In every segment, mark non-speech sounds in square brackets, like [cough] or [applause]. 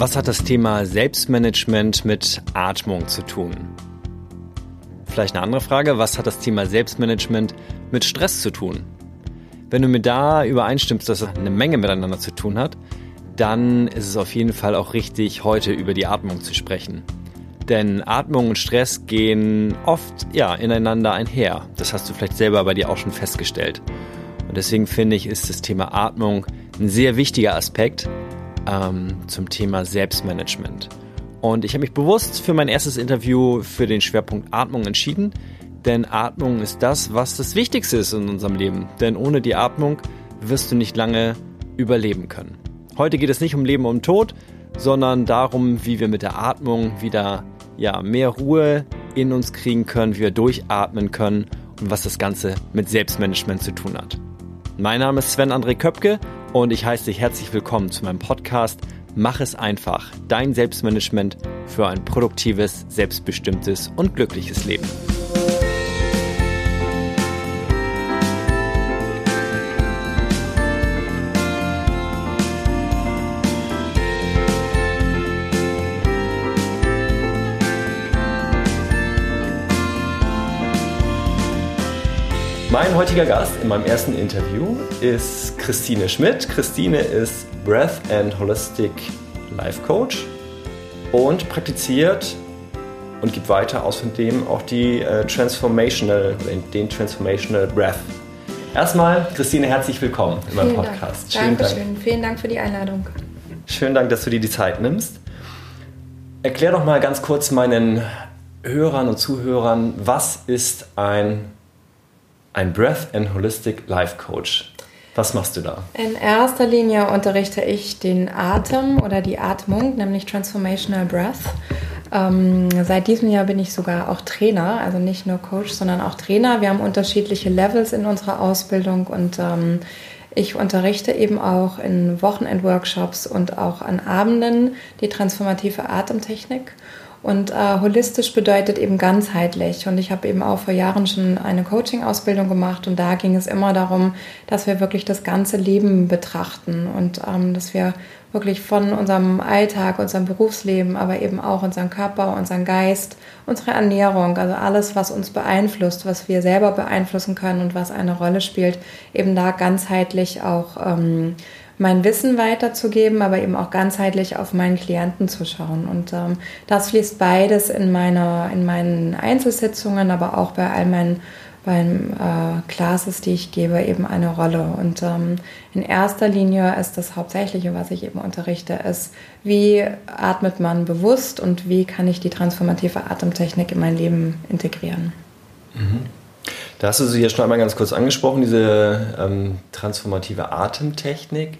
Was hat das Thema Selbstmanagement mit Atmung zu tun? Vielleicht eine andere Frage, was hat das Thema Selbstmanagement mit Stress zu tun? Wenn du mir da übereinstimmst, dass es eine Menge miteinander zu tun hat, dann ist es auf jeden Fall auch richtig, heute über die Atmung zu sprechen. Denn Atmung und Stress gehen oft ja, ineinander einher. Das hast du vielleicht selber bei dir auch schon festgestellt. Und deswegen finde ich, ist das Thema Atmung ein sehr wichtiger Aspekt, ähm, zum Thema Selbstmanagement. Und ich habe mich bewusst für mein erstes Interview für den Schwerpunkt Atmung entschieden, denn Atmung ist das, was das Wichtigste ist in unserem Leben. Denn ohne die Atmung wirst du nicht lange überleben können. Heute geht es nicht um Leben und Tod, sondern darum, wie wir mit der Atmung wieder ja, mehr Ruhe in uns kriegen können, wie wir durchatmen können und was das Ganze mit Selbstmanagement zu tun hat. Mein Name ist Sven André Köpke und ich heiße dich herzlich willkommen zu meinem Podcast Mach es einfach, dein Selbstmanagement für ein produktives, selbstbestimmtes und glückliches Leben. Mein heutiger Gast in meinem ersten Interview ist Christine Schmidt. Christine ist Breath and Holistic Life Coach und praktiziert und gibt weiter außerdem auch die äh, Transformational, den Transformational Breath. Erstmal, Christine, herzlich willkommen in meinem Podcast. Dank. Schönen Dankeschön. Dank. Vielen Dank für die Einladung. Schönen Dank, dass du dir die Zeit nimmst. Erklär doch mal ganz kurz meinen Hörern und Zuhörern, was ist ein ein Breath and Holistic Life Coach. Was machst du da? In erster Linie unterrichte ich den Atem oder die Atmung, nämlich Transformational Breath. Ähm, seit diesem Jahr bin ich sogar auch Trainer, also nicht nur Coach, sondern auch Trainer. Wir haben unterschiedliche Levels in unserer Ausbildung und ähm, ich unterrichte eben auch in Wochenendworkshops und auch an Abenden die transformative Atemtechnik. Und äh, holistisch bedeutet eben ganzheitlich. Und ich habe eben auch vor Jahren schon eine Coaching-Ausbildung gemacht und da ging es immer darum, dass wir wirklich das ganze Leben betrachten und ähm, dass wir wirklich von unserem Alltag, unserem Berufsleben, aber eben auch unseren Körper, unseren Geist, unsere Ernährung, also alles, was uns beeinflusst, was wir selber beeinflussen können und was eine Rolle spielt, eben da ganzheitlich auch ähm, mein Wissen weiterzugeben, aber eben auch ganzheitlich auf meinen Klienten zu schauen. Und ähm, das fließt beides in, meine, in meinen Einzelsitzungen, aber auch bei all meinen beim äh, Classes, die ich gebe, eben eine Rolle. Und ähm, in erster Linie ist das Hauptsächliche, was ich eben unterrichte, ist, wie atmet man bewusst und wie kann ich die transformative Atemtechnik in mein Leben integrieren. Mhm. Da hast du sie ja schon einmal ganz kurz angesprochen, diese ähm, transformative Atemtechnik.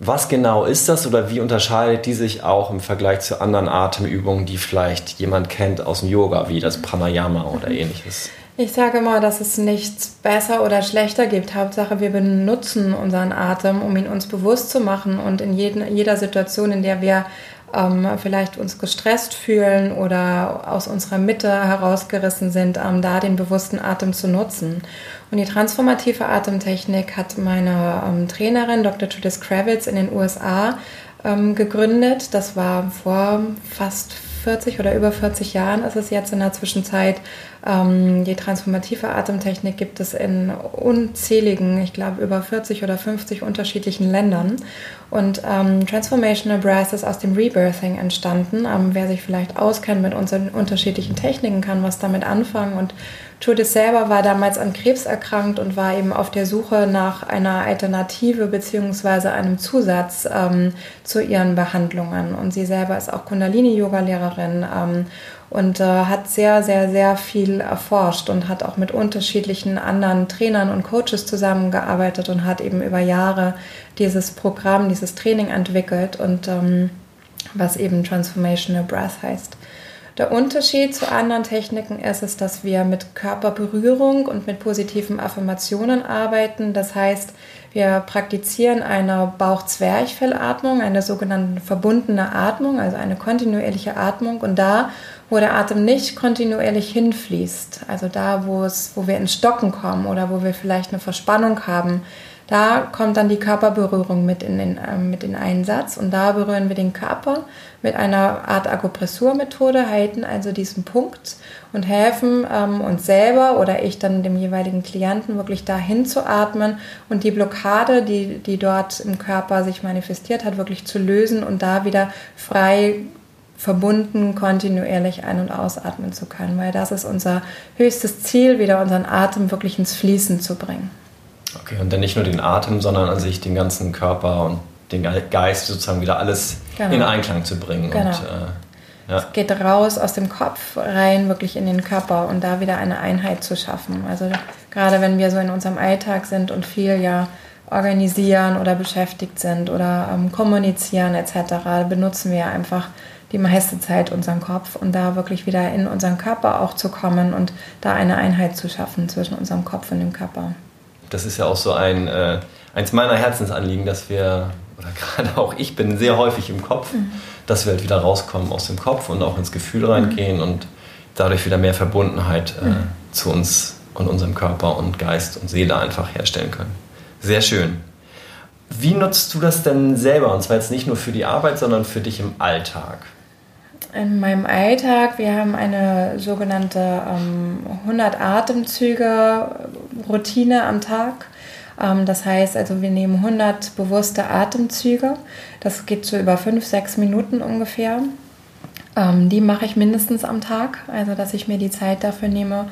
Was genau ist das oder wie unterscheidet die sich auch im Vergleich zu anderen Atemübungen, die vielleicht jemand kennt aus dem Yoga, wie das Pranayama oder ähnliches? Ich sage immer, dass es nichts besser oder schlechter gibt. Hauptsache, wir benutzen unseren Atem, um ihn uns bewusst zu machen und in jeden, jeder Situation, in der wir ähm, vielleicht uns gestresst fühlen oder aus unserer Mitte herausgerissen sind, ähm, da den bewussten Atem zu nutzen. Und die transformative Atemtechnik hat meine ähm, Trainerin Dr. Judith Kravitz in den USA ähm, gegründet. Das war vor fast 40 oder über 40 Jahren ist es jetzt in der Zwischenzeit. Ähm, die transformative Atemtechnik gibt es in unzähligen, ich glaube über 40 oder 50 unterschiedlichen Ländern. Und ähm, Transformational Breath ist aus dem Rebirthing entstanden. Ähm, wer sich vielleicht auskennt mit unseren unterschiedlichen Techniken, kann was damit anfangen. Und Judith selber war damals an Krebs erkrankt und war eben auf der Suche nach einer Alternative bzw. einem Zusatz ähm, zu ihren Behandlungen. Und sie selber ist auch Kundalini-Yoga-Lehrerin ähm, und äh, hat sehr, sehr, sehr viel erforscht und hat auch mit unterschiedlichen anderen Trainern und Coaches zusammengearbeitet und hat eben über Jahre dieses Programm, dieses Training entwickelt und ähm, was eben Transformational Breath heißt. Der Unterschied zu anderen Techniken ist es, dass wir mit Körperberührung und mit positiven Affirmationen arbeiten. Das heißt, wir praktizieren eine Bauch-Zwerchfellatmung, eine sogenannte verbundene Atmung, also eine kontinuierliche Atmung. Und da, wo der Atem nicht kontinuierlich hinfließt, also da, wo, es, wo wir ins Stocken kommen oder wo wir vielleicht eine Verspannung haben, Da kommt dann die Körperberührung mit in den, äh, mit in Einsatz und da berühren wir den Körper mit einer Art Akupressurmethode, halten also diesen Punkt und helfen ähm, uns selber oder ich dann dem jeweiligen Klienten wirklich dahin zu atmen und die Blockade, die, die dort im Körper sich manifestiert hat, wirklich zu lösen und da wieder frei verbunden kontinuierlich ein- und ausatmen zu können, weil das ist unser höchstes Ziel, wieder unseren Atem wirklich ins Fließen zu bringen. Okay, und dann nicht nur den Atem, sondern an sich den ganzen Körper und den Geist sozusagen wieder alles genau. in Einklang zu bringen. Genau. Und, äh, ja. Es geht raus aus dem Kopf rein, wirklich in den Körper und da wieder eine Einheit zu schaffen. Also gerade wenn wir so in unserem Alltag sind und viel ja organisieren oder beschäftigt sind oder ähm, kommunizieren etc., benutzen wir einfach die meiste Zeit unseren Kopf und da wirklich wieder in unseren Körper auch zu kommen und da eine Einheit zu schaffen zwischen unserem Kopf und dem Körper. Das ist ja auch so ein, äh, eins meiner Herzensanliegen, dass wir, oder [laughs] gerade auch ich bin sehr häufig im Kopf, mhm. dass wir halt wieder rauskommen aus dem Kopf und auch ins Gefühl reingehen mhm. und dadurch wieder mehr Verbundenheit äh, mhm. zu uns und unserem Körper und Geist und Seele einfach herstellen können. Sehr schön. Wie nutzt du das denn selber? Und zwar jetzt nicht nur für die Arbeit, sondern für dich im Alltag? In meinem Alltag, wir haben eine sogenannte ähm, 100 Atemzüge Routine am Tag. Ähm, das heißt also, wir nehmen 100 bewusste Atemzüge. Das geht so über 5, 6 Minuten ungefähr. Ähm, die mache ich mindestens am Tag, also dass ich mir die Zeit dafür nehme.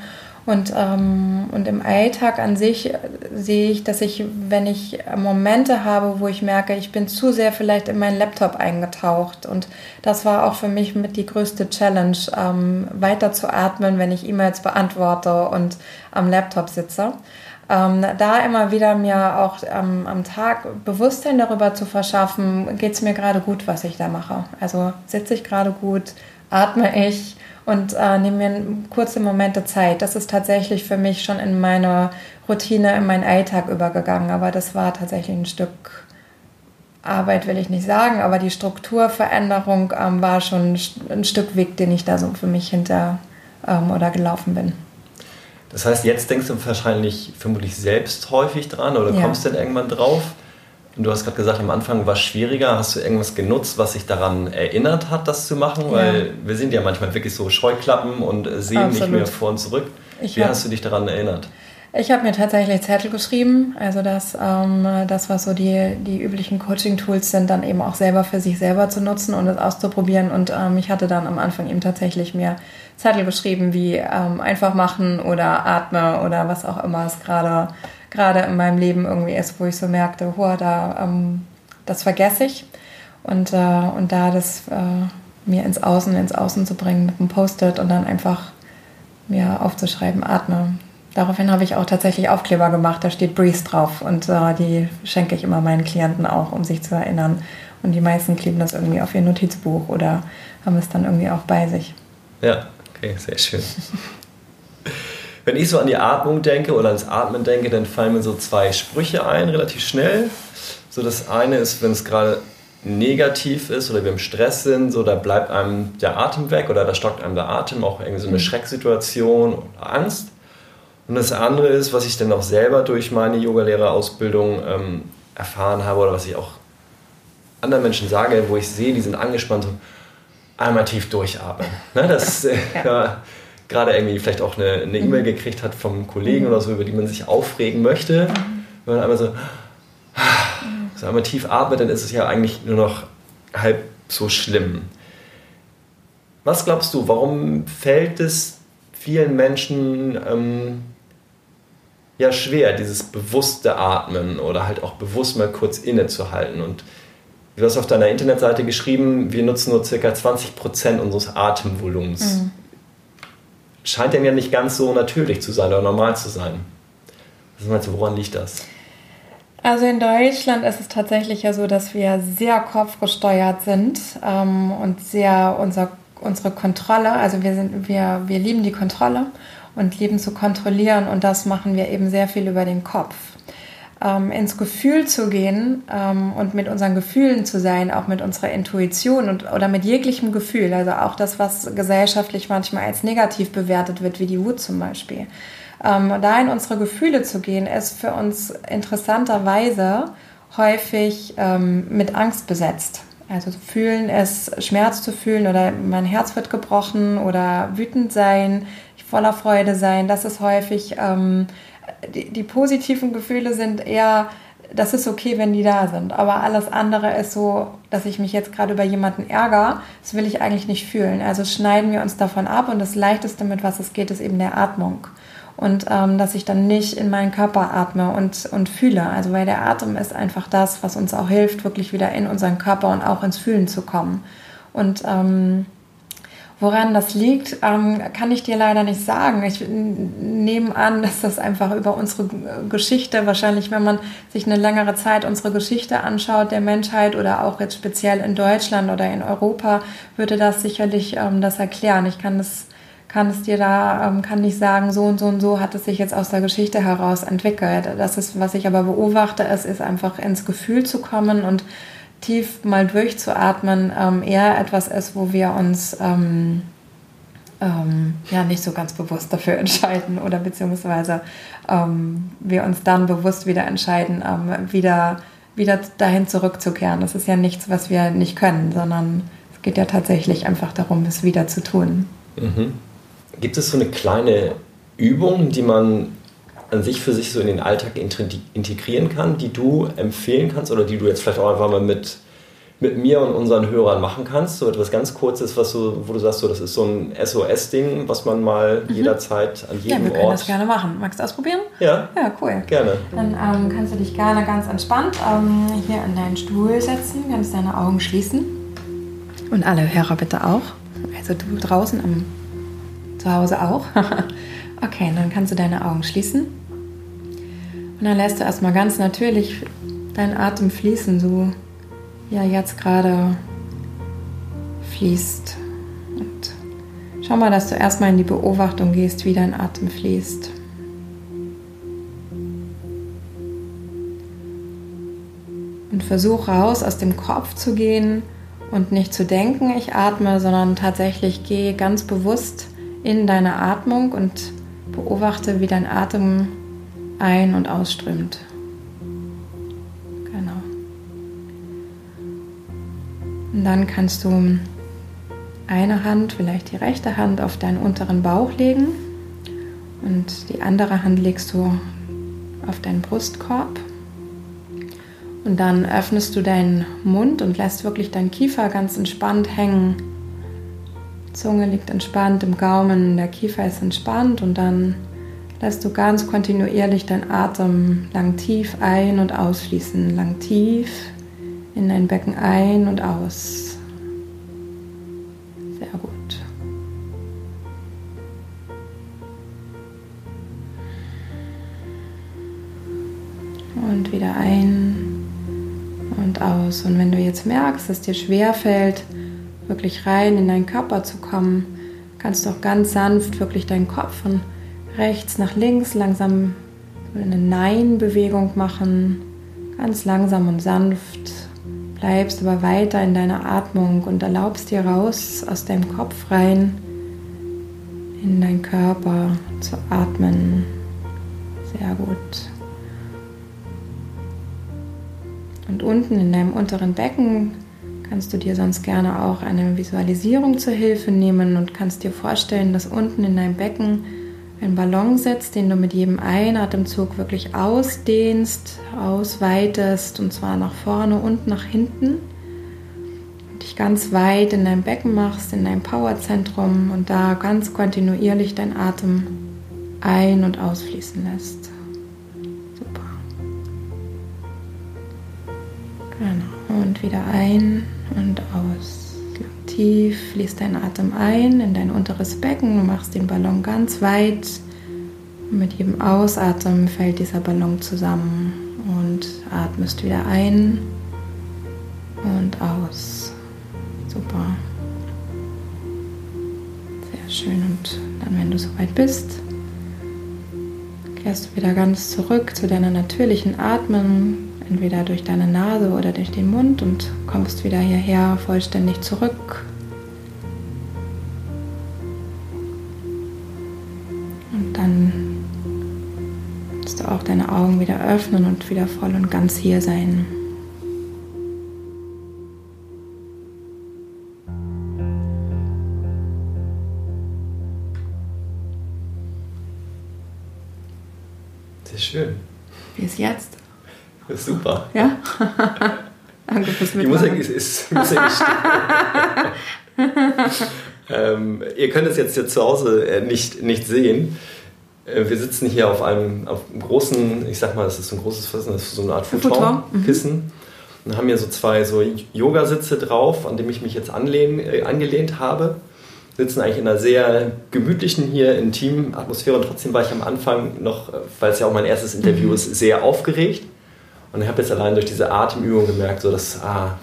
Und, ähm, und im Alltag an sich sehe ich, dass ich, wenn ich Momente habe, wo ich merke, ich bin zu sehr vielleicht in meinen Laptop eingetaucht. Und das war auch für mich mit die größte Challenge, ähm, weiter zu atmen, wenn ich E-Mails beantworte und am Laptop sitze. Ähm, da immer wieder mir auch ähm, am Tag Bewusstsein darüber zu verschaffen, geht es mir gerade gut, was ich da mache. Also sitze ich gerade gut, atme ich und äh, nehme mir kurze Momente Zeit. Das ist tatsächlich für mich schon in meine Routine, in meinen Alltag übergegangen. Aber das war tatsächlich ein Stück Arbeit, will ich nicht sagen, aber die Strukturveränderung ähm, war schon ein Stück Weg, den ich da so für mich hinter ähm, oder gelaufen bin. Das heißt, jetzt denkst du wahrscheinlich vermutlich selbst häufig dran oder ja. kommst dann irgendwann drauf? Und du hast gerade gesagt, am Anfang war es schwieriger. Hast du irgendwas genutzt, was dich daran erinnert hat, das zu machen? Ja. Weil wir sind ja manchmal wirklich so Scheuklappen und sehen Absolut. nicht mehr vor und zurück. Ich Wie hab, hast du dich daran erinnert? Ich habe mir tatsächlich Zettel geschrieben, also das, ähm, das was so die, die üblichen Coaching-Tools sind, dann eben auch selber für sich selber zu nutzen und es auszuprobieren. Und ähm, ich hatte dann am Anfang eben tatsächlich mir Zettel geschrieben, wie ähm, einfach machen oder atme oder was auch immer es gerade gerade in meinem Leben irgendwie ist, wo ich so merkte, hoa, da, ähm, das vergesse ich. Und, äh, und da das äh, mir ins Außen, ins Außen zu bringen mit einem Post-it und dann einfach mir aufzuschreiben, atme. Daraufhin habe ich auch tatsächlich Aufkleber gemacht, da steht Breeze drauf und äh, die schenke ich immer meinen Klienten auch, um sich zu erinnern. Und die meisten kleben das irgendwie auf ihr Notizbuch oder haben es dann irgendwie auch bei sich. Ja, okay, sehr schön. Wenn ich so an die Atmung denke oder ans Atmen denke, dann fallen mir so zwei Sprüche ein, relativ schnell. So das eine ist, wenn es gerade negativ ist oder wir im Stress sind, so da bleibt einem der Atem weg oder da stockt einem der Atem, auch irgendwie so eine mhm. Schrecksituation oder Angst. Und das andere ist, was ich dann auch selber durch meine Yogalehrerausbildung ähm, erfahren habe oder was ich auch anderen Menschen sage, wo ich sehe, die sind angespannt, so einmal tief durchatmen. Ne, das, äh, [laughs] ja gerade irgendwie vielleicht auch eine E-Mail mhm. gekriegt hat vom Kollegen mhm. oder so, über die man sich aufregen möchte. Mhm. Wenn man einmal so, so einmal tief atmet, dann ist es ja eigentlich nur noch halb so schlimm. Was glaubst du, warum fällt es vielen Menschen ähm, ja schwer, dieses bewusste Atmen oder halt auch bewusst mal kurz innezuhalten? Und du hast auf deiner Internetseite geschrieben, wir nutzen nur ca. 20% unseres Atemvolumens. Mhm scheint dem ja nicht ganz so natürlich zu sein oder normal zu sein. Was meinst du, woran liegt das? Also in Deutschland ist es tatsächlich ja so, dass wir sehr kopfgesteuert sind ähm, und sehr unser, unsere Kontrolle, also wir, sind, wir, wir lieben die Kontrolle und lieben zu kontrollieren und das machen wir eben sehr viel über den Kopf ähm, ins Gefühl zu gehen ähm, und mit unseren Gefühlen zu sein, auch mit unserer Intuition und, oder mit jeglichem Gefühl, also auch das, was gesellschaftlich manchmal als negativ bewertet wird, wie die Wut zum Beispiel. ähm, da in unsere Gefühle zu gehen, ist für uns interessanterweise häufig ähm, mit Angst besetzt. Also fühlen es, Schmerz zu fühlen oder mein Herz wird gebrochen oder wütend sein, voller Freude sein. Das ist häufig, ähm, die, die positiven Gefühle sind eher das ist okay, wenn die da sind. Aber alles andere ist so, dass ich mich jetzt gerade über jemanden ärgere, das will ich eigentlich nicht fühlen. Also schneiden wir uns davon ab und das Leichteste, mit was es geht, ist eben der Atmung. Und ähm, dass ich dann nicht in meinen Körper atme und, und fühle. Also weil der Atem ist einfach das, was uns auch hilft, wirklich wieder in unseren Körper und auch ins Fühlen zu kommen. Und ähm, Woran das liegt, ähm, kann ich dir leider nicht sagen. Ich nehme an, dass das einfach über unsere Geschichte, wahrscheinlich wenn man sich eine längere Zeit unsere Geschichte anschaut, der Menschheit oder auch jetzt speziell in Deutschland oder in Europa, würde das sicherlich ähm, das erklären. Ich kann es kann es dir da, ähm, kann nicht sagen, so und so und so hat es sich jetzt aus der Geschichte heraus entwickelt. Das ist, was ich aber beobachte, es ist einfach ins Gefühl zu kommen und tief mal durchzuatmen ähm, eher etwas ist, wo wir uns ähm, ähm, ja nicht so ganz bewusst dafür [laughs] entscheiden oder beziehungsweise ähm, wir uns dann bewusst wieder entscheiden, ähm, wieder, wieder dahin zurückzukehren. Das ist ja nichts, was wir nicht können, sondern es geht ja tatsächlich einfach darum, es wieder zu tun. Mhm. Gibt es so eine kleine Übung, die man an sich für sich so in den Alltag integrieren kann, die du empfehlen kannst oder die du jetzt vielleicht auch einfach mal mit, mit mir und unseren Hörern machen kannst? So etwas ganz Kurzes, was so, wo du sagst, so, das ist so ein SOS-Ding, was man mal mhm. jederzeit an jedem Ort... Ja, wir können Ort das gerne machen. Magst du ausprobieren? Ja. Ja, cool. Gerne. Dann ähm, kannst du dich gerne ganz entspannt ähm, hier an deinen Stuhl setzen, kannst deine Augen schließen. Und alle Hörer bitte auch. Also du draußen am, zu Hause auch. [laughs] Okay, dann kannst du deine Augen schließen. Und dann lässt du erstmal ganz natürlich deinen Atem fließen, so wie er jetzt gerade fließt. Und schau mal, dass du erstmal in die Beobachtung gehst, wie dein Atem fließt. Und versuch raus aus dem Kopf zu gehen und nicht zu denken, ich atme, sondern tatsächlich gehe ganz bewusst in deine Atmung und Beobachte, wie dein Atem ein- und ausströmt. Genau. Und dann kannst du eine Hand, vielleicht die rechte Hand, auf deinen unteren Bauch legen und die andere Hand legst du auf deinen Brustkorb. Und dann öffnest du deinen Mund und lässt wirklich deinen Kiefer ganz entspannt hängen Zunge liegt entspannt im Gaumen, der Kiefer ist entspannt und dann lässt du ganz kontinuierlich deinen Atem lang tief ein- und ausfließen, lang tief in dein Becken ein und aus. Sehr gut. Und wieder ein und aus. Und wenn du jetzt merkst, dass dir schwer fällt, wirklich rein in deinen Körper zu kommen, kannst du auch ganz sanft wirklich deinen Kopf von rechts nach links langsam eine Nein-Bewegung machen, ganz langsam und sanft. Bleibst aber weiter in deiner Atmung und erlaubst dir raus aus deinem Kopf rein in deinen Körper zu atmen. Sehr gut. Und unten in deinem unteren Becken kannst du dir sonst gerne auch eine Visualisierung zur Hilfe nehmen und kannst dir vorstellen, dass unten in deinem Becken ein Ballon sitzt, den du mit jedem Einatemzug wirklich ausdehnst, ausweitest und zwar nach vorne und nach hinten. Und dich ganz weit in deinem Becken machst, in deinem Powerzentrum und da ganz kontinuierlich dein Atem ein- und ausfließen lässt. Super. Genau. Und wieder ein und aus. Tief fließt dein Atem ein in dein unteres Becken, machst den Ballon ganz weit. Mit jedem Ausatmen fällt dieser Ballon zusammen und atmest wieder ein und aus. Super. Sehr schön. Und dann, wenn du soweit bist, kehrst du wieder ganz zurück zu deiner natürlichen Atmung, entweder durch deine Nase oder durch den Mund und kommst wieder hierher vollständig zurück. Und dann auch deine Augen wieder öffnen und wieder voll und ganz hier sein. Sehr schön. Wie ist jetzt? Das ist super. Ja? [laughs] Danke fürs Die Musik ist, ist Musik ist ähm, Ihr könnt es jetzt hier zu Hause äh, nicht, nicht sehen. Äh, wir sitzen hier auf einem, auf einem großen, ich sag mal, das ist so ein großes Kissen, das ist so eine Art Futon-Kissen. Mhm. Und haben hier so zwei so Yogasitze drauf, an dem ich mich jetzt anlehn, äh, angelehnt habe. Sitzen eigentlich in einer sehr gemütlichen, hier intimen Atmosphäre und trotzdem war ich am Anfang noch, äh, weil es ja auch mein erstes Interview mhm. ist, sehr aufgeregt. Und ich habe jetzt allein durch diese Atemübung gemerkt, so dass, ah,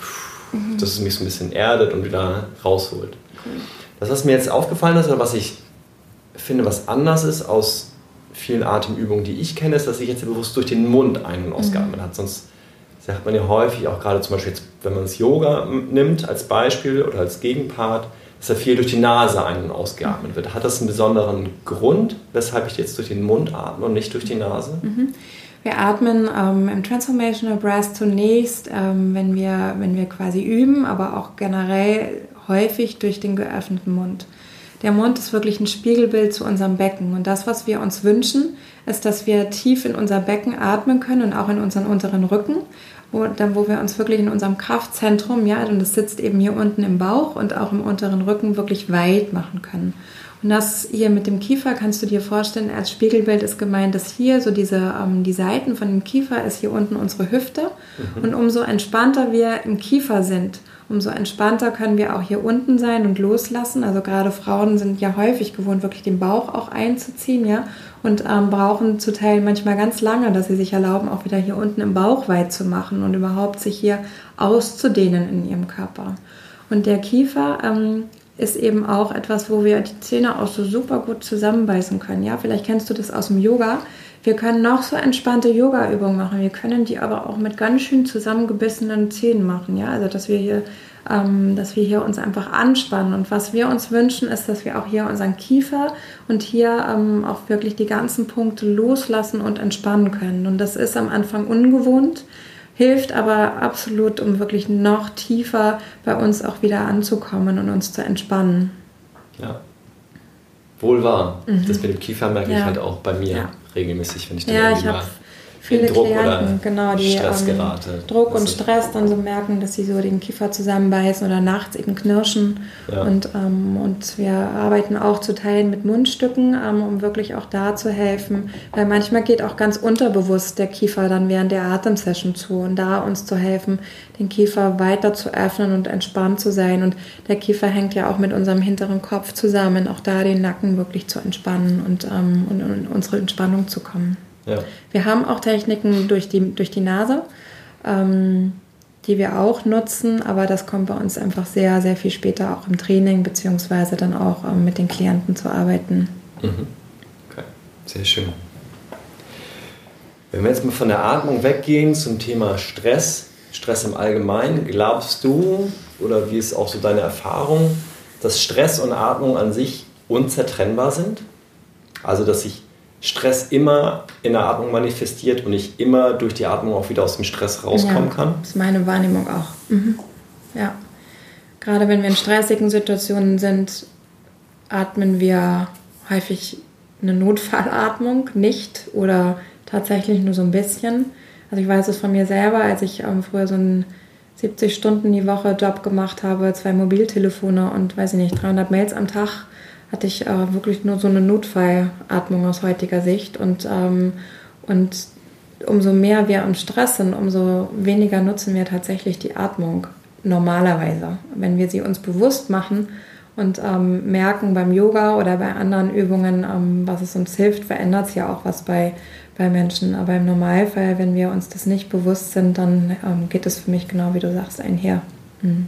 mhm. dass es mich so ein bisschen erdet und wieder rausholt. Cool. Das, was mir jetzt aufgefallen ist, oder was ich finde, was anders ist aus vielen Atemübungen, die ich kenne, ist, dass ich jetzt bewusst durch den Mund ein- und ausgeatmet mhm. hat. Sonst sagt man ja häufig, auch gerade zum Beispiel jetzt, wenn man das Yoga nimmt als Beispiel oder als Gegenpart, dass da viel durch die Nase ein- und ausgeatmet wird. Hat das einen besonderen Grund, weshalb ich jetzt durch den Mund atme und nicht durch die Nase? Mhm. Wir atmen ähm, im Transformational Breath zunächst, ähm, wenn, wir, wenn wir quasi üben, aber auch generell häufig durch den geöffneten Mund. Der Mund ist wirklich ein Spiegelbild zu unserem Becken. Und das, was wir uns wünschen, ist, dass wir tief in unser Becken atmen können und auch in unseren unteren Rücken, wo, dann, wo wir uns wirklich in unserem Kraftzentrum, ja, und das sitzt eben hier unten im Bauch und auch im unteren Rücken, wirklich weit machen können. Und das hier mit dem Kiefer kannst du dir vorstellen, als Spiegelbild ist gemeint, dass hier so diese, ähm, die Seiten von dem Kiefer ist hier unten unsere Hüfte. Mhm. Und umso entspannter wir im Kiefer sind, umso entspannter können wir auch hier unten sein und loslassen. Also gerade Frauen sind ja häufig gewohnt, wirklich den Bauch auch einzuziehen, ja, und ähm, brauchen zu Teilen manchmal ganz lange, dass sie sich erlauben, auch wieder hier unten im Bauch weit zu machen und überhaupt sich hier auszudehnen in ihrem Körper. Und der Kiefer ähm, ist eben auch etwas, wo wir die Zähne auch so super gut zusammenbeißen können. Ja, vielleicht kennst du das aus dem Yoga. Wir können noch so entspannte Yoga-Übungen machen. Wir können die aber auch mit ganz schön zusammengebissenen Zähnen machen. Ja, also dass wir hier, ähm, dass wir hier uns einfach anspannen. Und was wir uns wünschen, ist, dass wir auch hier unseren Kiefer und hier ähm, auch wirklich die ganzen Punkte loslassen und entspannen können. Und das ist am Anfang ungewohnt hilft aber absolut, um wirklich noch tiefer bei uns auch wieder anzukommen und uns zu entspannen. Ja. Wohl wahr. Mhm. Das mit dem Kiefer merke ja. ich halt auch bei mir ja. regelmäßig, wenn ich dann ja, ich habe viele Druck Klienten, genau, die ähm, Druck und Stress dann so merken, dass sie so den Kiefer zusammenbeißen oder nachts eben knirschen. Ja. Und, ähm, und wir arbeiten auch zu Teilen mit Mundstücken, ähm, um wirklich auch da zu helfen. Weil manchmal geht auch ganz unterbewusst der Kiefer dann während der Atemsession zu und da uns zu helfen, den Kiefer weiter zu öffnen und entspannt zu sein. Und der Kiefer hängt ja auch mit unserem hinteren Kopf zusammen, auch da den Nacken wirklich zu entspannen und, ähm, und in unsere Entspannung zu kommen. Ja. Wir haben auch Techniken durch die, durch die Nase, ähm, die wir auch nutzen, aber das kommt bei uns einfach sehr, sehr viel später auch im Training, beziehungsweise dann auch ähm, mit den Klienten zu arbeiten. Mhm. Okay, sehr schön. Wenn wir jetzt mal von der Atmung weggehen zum Thema Stress, Stress im Allgemeinen, glaubst du oder wie ist auch so deine Erfahrung, dass Stress und Atmung an sich unzertrennbar sind? Also, dass sich Stress immer in der Atmung manifestiert und ich immer durch die Atmung auch wieder aus dem Stress rauskommen ja, kann. Das ist meine Wahrnehmung auch. Mhm. Ja. Gerade wenn wir in stressigen Situationen sind, atmen wir häufig eine Notfallatmung nicht oder tatsächlich nur so ein bisschen. Also ich weiß es von mir selber, als ich ähm, früher so einen 70 Stunden die Woche Job gemacht habe, zwei Mobiltelefone und weiß ich nicht, 300 Mails am Tag hatte ich äh, wirklich nur so eine Notfallatmung aus heutiger Sicht. Und, ähm, und umso mehr wir im Stress sind, umso weniger nutzen wir tatsächlich die Atmung normalerweise. Wenn wir sie uns bewusst machen und ähm, merken beim Yoga oder bei anderen Übungen, ähm, was es uns hilft, verändert es ja auch was bei, bei Menschen. Aber im Normalfall, wenn wir uns das nicht bewusst sind, dann ähm, geht es für mich genau wie du sagst einher. Mhm.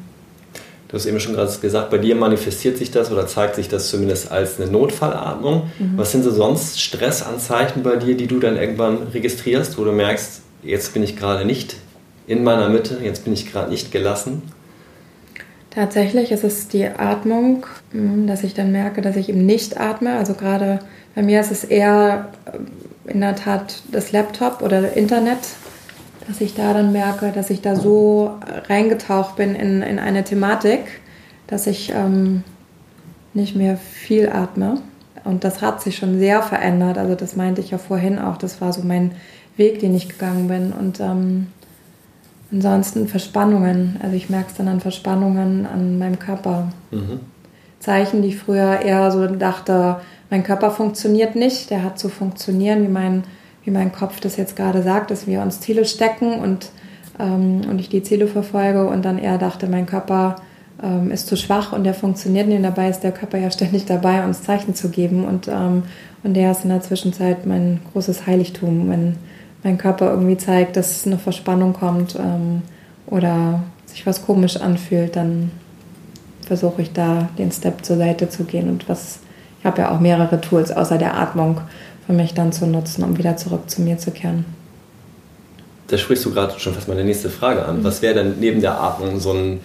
Du hast eben schon gerade gesagt, bei dir manifestiert sich das oder zeigt sich das zumindest als eine Notfallatmung. Mhm. Was sind so sonst Stressanzeichen bei dir, die du dann irgendwann registrierst, wo du merkst, jetzt bin ich gerade nicht in meiner Mitte, jetzt bin ich gerade nicht gelassen? Tatsächlich ist es die Atmung, hm, dass ich dann merke, dass ich eben nicht atme. Also gerade bei mir ist es eher in der Tat das Laptop oder Internet, dass ich da dann merke, dass ich da so reingetaucht bin in, in eine Thematik, dass ich ähm, nicht mehr viel atme. Und das hat sich schon sehr verändert. Also das meinte ich ja vorhin auch. Das war so mein Weg, den ich gegangen bin. Und ähm, ansonsten Verspannungen. Also ich merke es dann an Verspannungen an meinem Körper. Mhm. Zeichen, die ich früher eher so dachte, mein Körper funktioniert nicht. Der hat zu funktionieren, wie mein, wie mein Kopf das jetzt gerade sagt, dass wir uns Ziele stecken und, ähm, und ich die Ziele verfolge und dann eher dachte, mein Körper ähm, ist zu schwach und der funktioniert nicht. Dabei ist der Körper ja [laughs] ständig dabei, uns Zeichen zu geben. Und, ähm, und der ist in der Zwischenzeit mein großes Heiligtum. Wenn mein Körper irgendwie zeigt, dass eine Verspannung kommt ähm, oder sich was komisch anfühlt, dann versuche ich da den Step zur Seite zu gehen und was ich habe ja auch mehrere Tools außer der Atmung für mich dann zu nutzen, um wieder zurück zu mir zu kehren. Da sprichst du gerade schon fast meine nächste Frage an. Mhm. Was wäre denn neben der Atmung so ein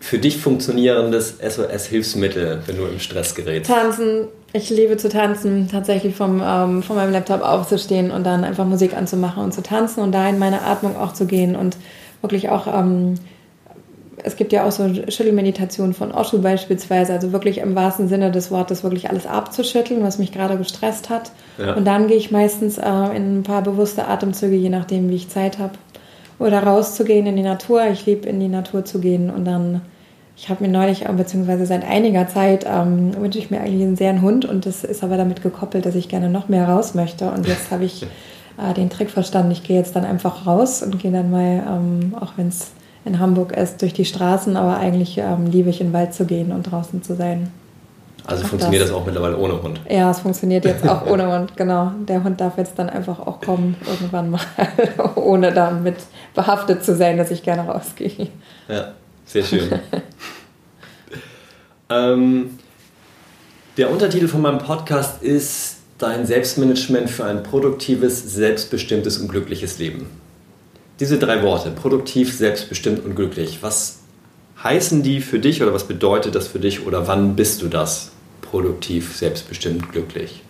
für dich funktionierendes SOS-Hilfsmittel, wenn du im Stress gerätst? Tanzen. Ich liebe zu tanzen, tatsächlich vom, ähm, von meinem Laptop aufzustehen und dann einfach Musik anzumachen und zu tanzen und da in meine Atmung auch zu gehen und wirklich auch, ähm, es gibt ja auch so Schüttelmeditationen von Osho beispielsweise, also wirklich im wahrsten Sinne des Wortes wirklich alles abzuschütteln, was mich gerade gestresst hat. Ja. Und dann gehe ich meistens äh, in ein paar bewusste Atemzüge, je nachdem, wie ich Zeit habe. Oder rauszugehen in die Natur. Ich liebe in die Natur zu gehen und dann ich habe mir neulich, beziehungsweise seit einiger Zeit, ähm, wünsche ich mir eigentlich einen sehr einen Hund und das ist aber damit gekoppelt, dass ich gerne noch mehr raus möchte. Und jetzt habe ich [laughs] äh, den Trick verstanden, ich gehe jetzt dann einfach raus und gehe dann mal, ähm, auch wenn es in Hamburg ist, durch die Straßen, aber eigentlich ähm, liebe ich in den Wald zu gehen und draußen zu sein. Also auch funktioniert das. das. auch mittlerweile ohne Hund? Ja, es funktioniert jetzt auch [laughs] ohne Hund, genau. Der Hund darf jetzt dann einfach auch kommen, irgendwann mal, [laughs] ohne damit behaftet zu sein, dass ich gerne rausgehe. Ja. Sehr schön. [laughs] ähm, der Untertitel von meinem Podcast ist Dein Selbstmanagement für ein produktives, selbstbestimmtes und glückliches Leben. Diese drei Worte, produktiv, selbstbestimmt und glücklich, was heißen die für dich oder was bedeutet das für dich oder wann bist du das? Produktiv, selbstbestimmt, glücklich.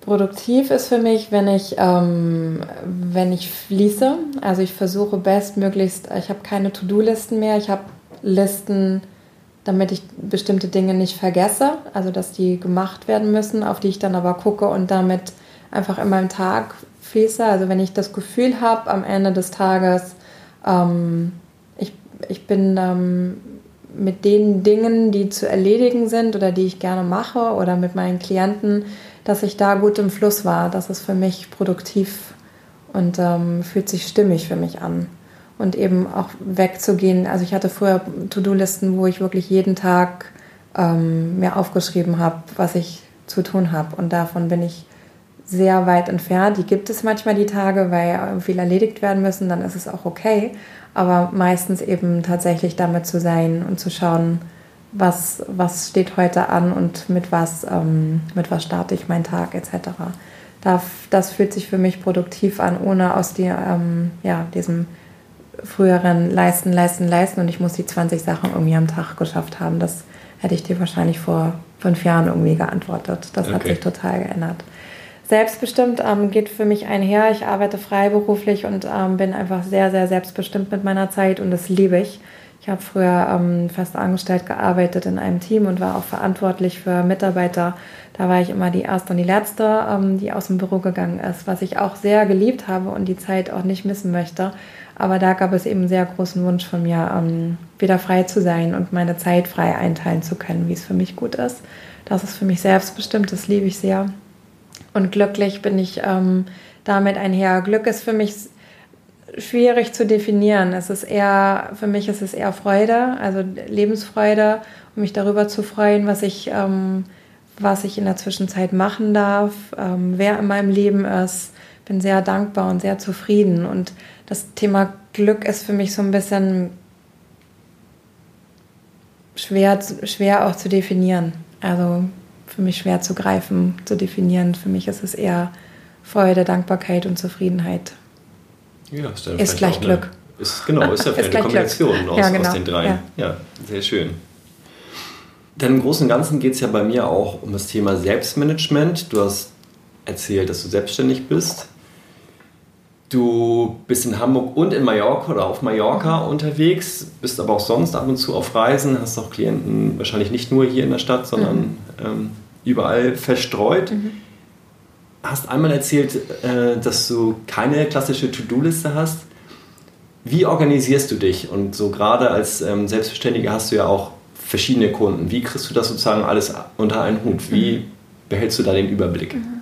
Produktiv ist für mich, wenn ich, ähm, wenn ich fließe. Also ich versuche bestmöglichst, ich habe keine To-Do-Listen mehr, ich habe Listen, damit ich bestimmte Dinge nicht vergesse, also dass die gemacht werden müssen, auf die ich dann aber gucke und damit einfach in meinem Tag fließe. Also wenn ich das Gefühl habe am Ende des Tages, ähm, ich, ich bin ähm, mit den Dingen, die zu erledigen sind oder die ich gerne mache oder mit meinen Klienten, dass ich da gut im Fluss war. Das ist für mich produktiv und ähm, fühlt sich stimmig für mich an. Und eben auch wegzugehen. Also ich hatte früher To-Do-Listen, wo ich wirklich jeden Tag ähm, mir aufgeschrieben habe, was ich zu tun habe. Und davon bin ich sehr weit entfernt. Die gibt es manchmal die Tage, weil viel erledigt werden müssen, dann ist es auch okay. Aber meistens eben tatsächlich damit zu sein und zu schauen, was, was steht heute an und mit was, ähm, mit was starte ich meinen Tag etc. Das, das fühlt sich für mich produktiv an, ohne aus die, ähm, ja, diesem früheren Leisten, Leisten, Leisten und ich muss die 20 Sachen irgendwie am Tag geschafft haben. Das hätte ich dir wahrscheinlich vor fünf Jahren irgendwie geantwortet. Das okay. hat sich total geändert. Selbstbestimmt ähm, geht für mich einher. Ich arbeite freiberuflich und ähm, bin einfach sehr, sehr selbstbestimmt mit meiner Zeit und das liebe ich. Ich habe früher ähm, fest angestellt gearbeitet in einem Team und war auch verantwortlich für Mitarbeiter. Da war ich immer die erste und die letzte, ähm, die aus dem Büro gegangen ist, was ich auch sehr geliebt habe und die Zeit auch nicht missen möchte. Aber da gab es eben sehr großen Wunsch von mir, ähm, wieder frei zu sein und meine Zeit frei einteilen zu können, wie es für mich gut ist. Das ist für mich selbstbestimmt, das liebe ich sehr. Und glücklich bin ich ähm, damit einher. Glück ist für mich schwierig zu definieren. Es ist eher, für mich ist es eher Freude, also Lebensfreude, um mich darüber zu freuen, was ich, ähm, was ich in der Zwischenzeit machen darf, ähm, wer in meinem Leben ist. Bin sehr dankbar und sehr zufrieden. Und das Thema Glück ist für mich so ein bisschen schwer, schwer auch zu definieren. Also für mich schwer zu greifen, zu definieren. Für mich ist es eher Freude, Dankbarkeit und Zufriedenheit. Ja, ist, dann ist gleich Glück. Eine, ist, genau, ist ja [laughs] ist eine Kombination aus, ja, genau. aus, den dreien. Ja. ja, sehr schön. Denn im Großen und Ganzen geht es ja bei mir auch um das Thema Selbstmanagement. Du hast erzählt, dass du selbstständig bist. Du bist in Hamburg und in Mallorca oder auf Mallorca unterwegs, bist aber auch sonst ab und zu auf Reisen, hast auch Klienten wahrscheinlich nicht nur hier in der Stadt, sondern mhm. ähm, überall verstreut. Mhm. Hast einmal erzählt, äh, dass du keine klassische To-Do-Liste hast. Wie organisierst du dich? Und so gerade als ähm, Selbstständiger hast du ja auch verschiedene Kunden. Wie kriegst du das sozusagen alles unter einen Hut? Wie mhm. behältst du da den Überblick? Mhm.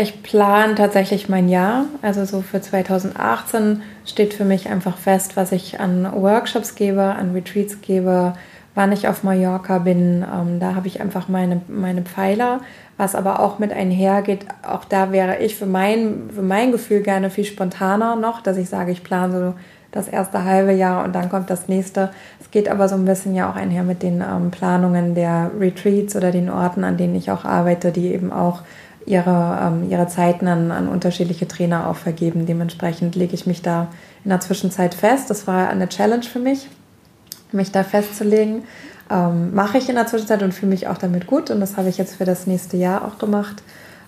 Ich plane tatsächlich mein Jahr. Also so für 2018 steht für mich einfach fest, was ich an Workshops gebe, an Retreats gebe, wann ich auf Mallorca bin. Ähm, da habe ich einfach meine, meine Pfeiler. Was aber auch mit einhergeht, auch da wäre ich für mein, für mein Gefühl gerne viel spontaner noch, dass ich sage, ich plane so das erste halbe Jahr und dann kommt das nächste. Es geht aber so ein bisschen ja auch einher mit den ähm, Planungen der Retreats oder den Orten, an denen ich auch arbeite, die eben auch ihre, ähm, ihre Zeiten an, an unterschiedliche Trainer auch vergeben. Dementsprechend lege ich mich da in der Zwischenzeit fest. Das war eine Challenge für mich, mich da festzulegen. Ähm, mache ich in der Zwischenzeit und fühle mich auch damit gut. Und das habe ich jetzt für das nächste Jahr auch gemacht.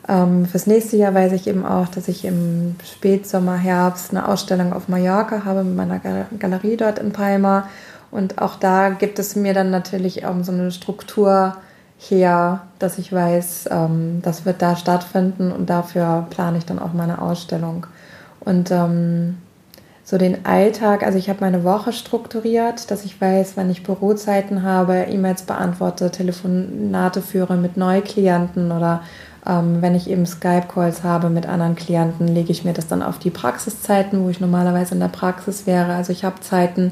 Ähm, fürs nächste Jahr weiß ich eben auch, dass ich im Spätsommer, Herbst eine Ausstellung auf Mallorca habe mit meiner Galerie dort in Palma. Und auch da gibt es mir dann natürlich um, so eine Struktur her, dass ich weiß, ähm, das wird da stattfinden und dafür plane ich dann auch meine Ausstellung. Und ähm, so den Alltag, also ich habe meine Woche strukturiert, dass ich weiß, wann ich Bürozeiten habe, E-Mails beantworte, Telefonate führe mit Neuklienten oder ähm, wenn ich eben Skype-Calls habe mit anderen Klienten, lege ich mir das dann auf die Praxiszeiten, wo ich normalerweise in der Praxis wäre. Also ich habe Zeiten,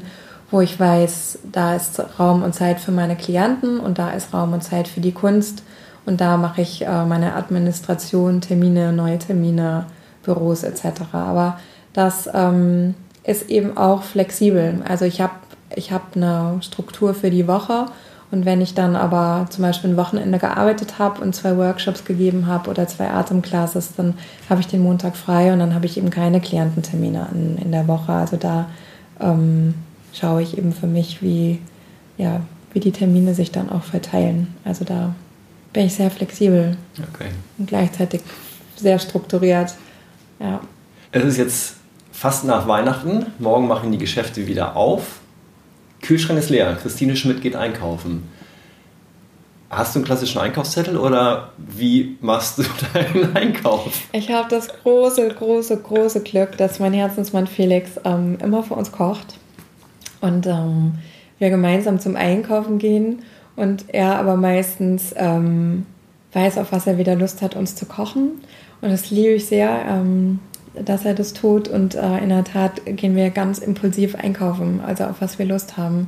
wo ich weiß, da ist Raum und Zeit für meine Klienten und da ist Raum und Zeit für die Kunst. Und da mache ich äh, meine Administration, Termine, neue Termine, Büros etc. Aber das ähm, ist eben auch flexibel. Also ich habe ich hab eine Struktur für die Woche und wenn ich dann aber zum Beispiel ein Wochenende gearbeitet habe und zwei Workshops gegeben habe oder zwei Atemclasses, dann habe ich den Montag frei und dann habe ich eben keine Kliententermine in, in der Woche. Also da ähm, schaue ich eben für mich, wie, ja, wie die Termine sich dann auch verteilen. Also da bin ich sehr flexibel okay. und gleichzeitig sehr strukturiert. Ja. Es ist jetzt fast nach Weihnachten. Morgen machen die Geschäfte wieder auf. Kühlschrank ist leer. Christine Schmidt geht einkaufen. Hast du einen klassischen Einkaufszettel oder wie machst du [laughs] deinen Einkauf? Ich habe das große, große, große Glück, dass mein Herzensmann Felix ähm, immer für uns kocht und ähm, wir gemeinsam zum Einkaufen gehen und er aber meistens ähm, weiß, auf was er wieder Lust hat, uns zu kochen. Und das liebe ich sehr, ähm, dass er das tut. Und äh, in der Tat gehen wir ganz impulsiv einkaufen, also auf was wir Lust haben.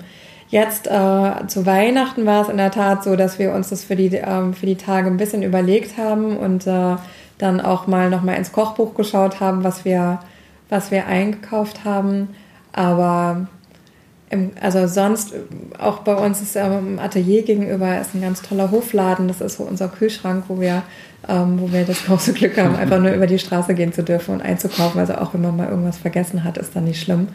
Jetzt äh, zu Weihnachten war es in der Tat so, dass wir uns das für die, ähm, für die Tage ein bisschen überlegt haben und äh, dann auch mal nochmal ins Kochbuch geschaut haben, was wir, was wir eingekauft haben. Aber also sonst, auch bei uns ist im Atelier gegenüber ist ein ganz toller Hofladen. Das ist so unser Kühlschrank, wo wir, ähm, wo wir das große Glück haben, einfach nur über die Straße gehen zu dürfen und einzukaufen. Also auch wenn man mal irgendwas vergessen hat, ist dann nicht schlimm.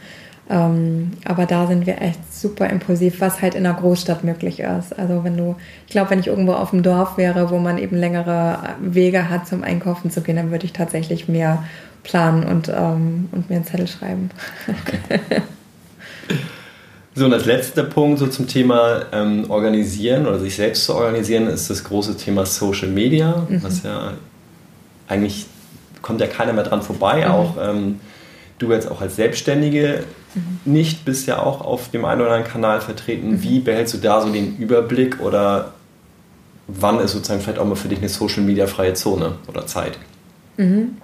Ähm, aber da sind wir echt super impulsiv, was halt in der Großstadt möglich ist. Also wenn du, ich glaube, wenn ich irgendwo auf dem Dorf wäre, wo man eben längere Wege hat zum Einkaufen zu gehen, dann würde ich tatsächlich mehr planen und, ähm, und mir einen Zettel schreiben. Okay. [laughs] So, und als letzter Punkt so zum Thema ähm, Organisieren oder sich selbst zu organisieren, ist das große Thema Social Media, mhm. was ja eigentlich kommt ja keiner mehr dran vorbei, mhm. auch ähm, du jetzt auch als Selbstständige mhm. nicht, bist ja auch auf dem einen oder anderen Kanal vertreten. Mhm. Wie behältst du da so den Überblick oder wann ist sozusagen vielleicht auch mal für dich eine Social Media freie Zone oder Zeit? Mhm.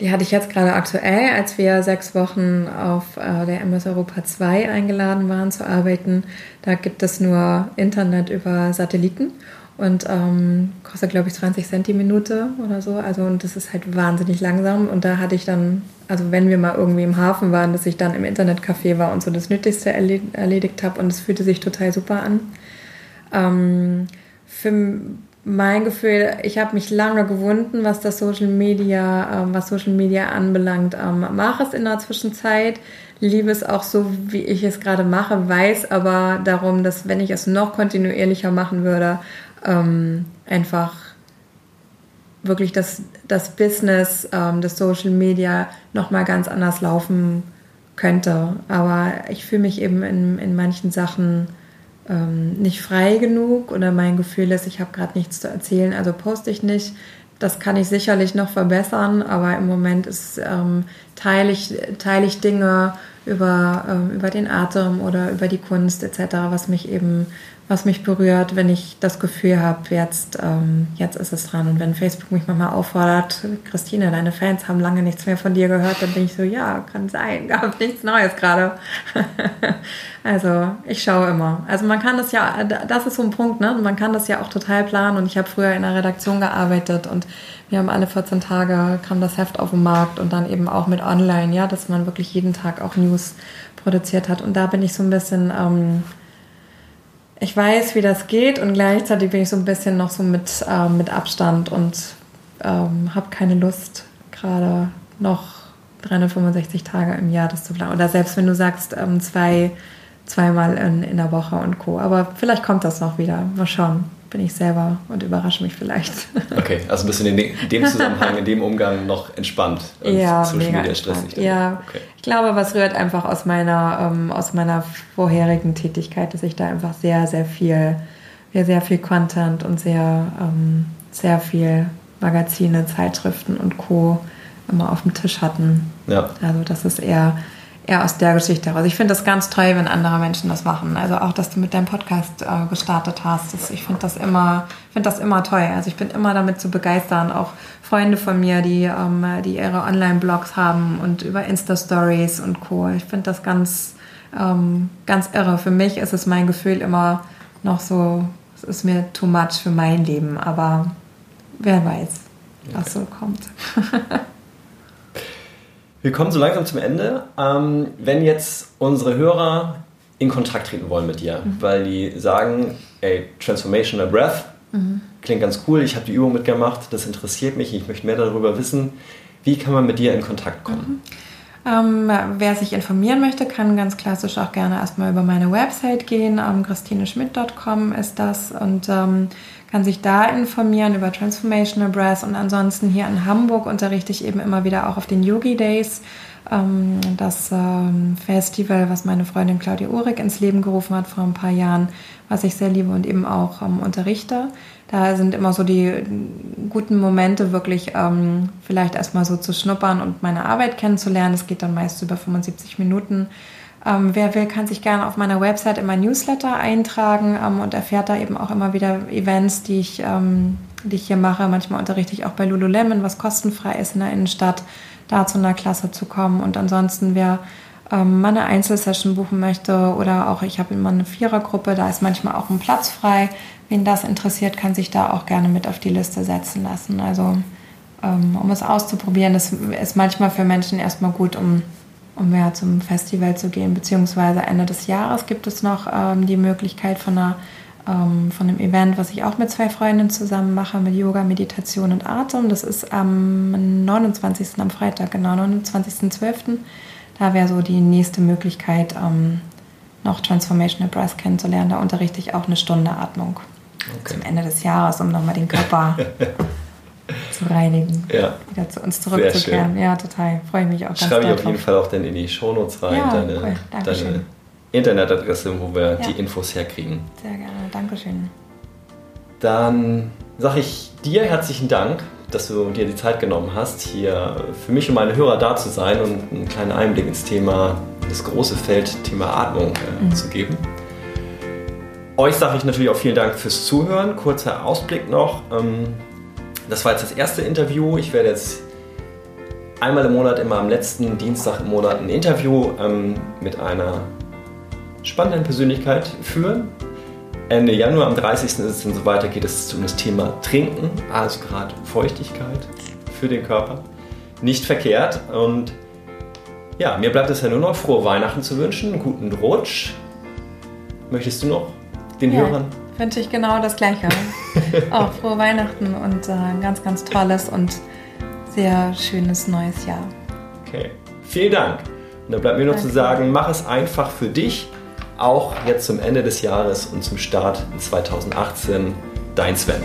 Die hatte ich jetzt gerade aktuell, als wir sechs Wochen auf äh, der MS Europa 2 eingeladen waren zu arbeiten. Da gibt es nur Internet über Satelliten und ähm, kostet, glaube ich, 20 Cent die Minute oder so. Also, und das ist halt wahnsinnig langsam. Und da hatte ich dann, also wenn wir mal irgendwie im Hafen waren, dass ich dann im Internetcafé war und so das Nötigste erledigt habe und es fühlte sich total super an. Ähm, für mein Gefühl, ich habe mich lange gewunden, was das Social Media, ähm, was Social Media anbelangt. Ähm, mache es in der Zwischenzeit, liebe es auch so, wie ich es gerade mache, weiß aber darum, dass wenn ich es noch kontinuierlicher machen würde, ähm, einfach wirklich das, das Business ähm, des Social Media nochmal ganz anders laufen könnte. Aber ich fühle mich eben in, in manchen Sachen ähm, nicht frei genug oder mein Gefühl ist, ich habe gerade nichts zu erzählen, also poste ich nicht. Das kann ich sicherlich noch verbessern, aber im Moment ist, ähm, teile, ich, teile ich Dinge über, ähm, über den Atem oder über die Kunst etc., was mich eben was mich berührt, wenn ich das Gefühl habe, jetzt, ähm, jetzt ist es dran. Und wenn Facebook mich manchmal auffordert, Christine, deine Fans haben lange nichts mehr von dir gehört, dann bin ich so, ja, kann sein, [laughs] gab nichts Neues gerade. [laughs] also ich schaue immer. Also man kann das ja, das ist so ein Punkt, ne? Man kann das ja auch total planen. Und ich habe früher in der Redaktion gearbeitet und wir haben alle 14 Tage kam das Heft auf den Markt und dann eben auch mit Online, ja, dass man wirklich jeden Tag auch News produziert hat. Und da bin ich so ein bisschen ähm, ich weiß, wie das geht und gleichzeitig bin ich so ein bisschen noch so mit, äh, mit Abstand und ähm, habe keine Lust, gerade noch 365 Tage im Jahr das zu planen. Oder selbst wenn du sagst, ähm, zwei, zweimal in, in der Woche und Co. Aber vielleicht kommt das noch wieder. Mal schauen bin ich selber und überrasche mich vielleicht. [laughs] Okay, also bist du in dem Zusammenhang, in dem Umgang noch entspannt. Ja, Social Media stressig. Ja, okay. ich glaube, was rührt einfach aus meiner, ähm, aus meiner vorherigen Tätigkeit, dass ich da einfach sehr, sehr viel, sehr, sehr viel Content und sehr, ähm, sehr viel Magazine, Zeitschriften und Co. immer auf dem Tisch hatten. Ja. Also das ist eher eher aus der Geschichte heraus. Ich finde das ganz toll, wenn andere Menschen das machen. Also auch, dass du mit deinem Podcast äh, gestartet hast. Das, ich finde das immer, finde das immer toll. Also ich bin immer damit zu begeistern. Auch Freunde von mir, die, ähm, die ihre Online-Blogs haben und über Insta-Stories und Co. Ich finde das ganz, ähm, ganz irre. Für mich ist es mein Gefühl immer noch so, es ist mir too much für mein Leben. Aber wer weiß, was so kommt. [laughs] Wir kommen so langsam zum Ende. Ähm, wenn jetzt unsere Hörer in Kontakt treten wollen mit dir, mhm. weil die sagen, ey, Transformational Breath mhm. klingt ganz cool, ich habe die Übung mitgemacht, das interessiert mich, ich möchte mehr darüber wissen. Wie kann man mit dir in Kontakt kommen? Mhm. Ähm, wer sich informieren möchte, kann ganz klassisch auch gerne erstmal über meine Website gehen. Ähm, christineschmidt.com ist das und ähm, kann sich da informieren über Transformational Breath und ansonsten hier in Hamburg unterrichte ich eben immer wieder auch auf den Yogi Days. Ähm, das ähm, Festival, was meine Freundin Claudia Uhrig ins Leben gerufen hat vor ein paar Jahren, was ich sehr liebe und eben auch ähm, unterrichte. Da sind immer so die guten Momente, wirklich vielleicht erstmal so zu schnuppern und meine Arbeit kennenzulernen. Es geht dann meist über 75 Minuten. Ähm, wer will, kann sich gerne auf meiner Website in mein Newsletter eintragen ähm, und erfährt da eben auch immer wieder Events, die ich, ähm, die ich hier mache. Manchmal unterrichte ich auch bei Lululemon, was kostenfrei ist in der Innenstadt, da zu einer Klasse zu kommen. Und ansonsten, wer ähm, mal eine Einzelsession buchen möchte oder auch ich habe immer eine Vierergruppe, da ist manchmal auch ein Platz frei. Wen das interessiert, kann sich da auch gerne mit auf die Liste setzen lassen. Also ähm, um es auszuprobieren, das ist manchmal für Menschen erstmal gut, um um mehr zum Festival zu gehen. Beziehungsweise Ende des Jahres gibt es noch ähm, die Möglichkeit von, einer, ähm, von einem Event, was ich auch mit zwei Freundinnen zusammen mache, mit Yoga, Meditation und Atem. Das ist am 29. am Freitag, genau, 29.12. Da wäre so die nächste Möglichkeit, ähm, noch Transformational Breath kennenzulernen. Da unterrichte ich auch eine Stunde Atmung okay. zum Ende des Jahres, um nochmal den Körper [laughs] zu reinigen, ja. wieder zu uns zurückzukehren. Ja, total. Freue ich mich auch ganz Schreibe ich auf jeden Fall auch dann in die Shownotes rein, ja, deine, cool. deine Internetadresse, wo wir ja. die Infos herkriegen. Sehr gerne, Dankeschön. Dann sage ich dir herzlichen Dank, dass du dir die Zeit genommen hast, hier für mich und meine Hörer da zu sein und einen kleinen Einblick ins Thema, das große Feld Thema Atmung äh, mhm. zu geben. Euch sage ich natürlich auch vielen Dank fürs Zuhören. Kurzer Ausblick noch. Ähm, das war jetzt das erste Interview. Ich werde jetzt einmal im Monat, immer am letzten Dienstag im Monat ein Interview ähm, mit einer spannenden Persönlichkeit führen. Ende Januar, am 30. ist es dann so weiter, geht es um das Thema Trinken, also gerade Feuchtigkeit für den Körper. Nicht verkehrt und ja, mir bleibt es ja nur noch frohe Weihnachten zu wünschen, einen guten Rutsch. Möchtest du noch den ja, Hörern? Wünsche ich genau das Gleiche. [laughs] Auch frohe Weihnachten und äh, ein ganz, ganz tolles und sehr schönes neues Jahr. Okay, vielen Dank. Und da bleibt mir nur Danke. zu sagen, mach es einfach für dich, auch jetzt zum Ende des Jahres und zum Start in 2018. Dein Sven.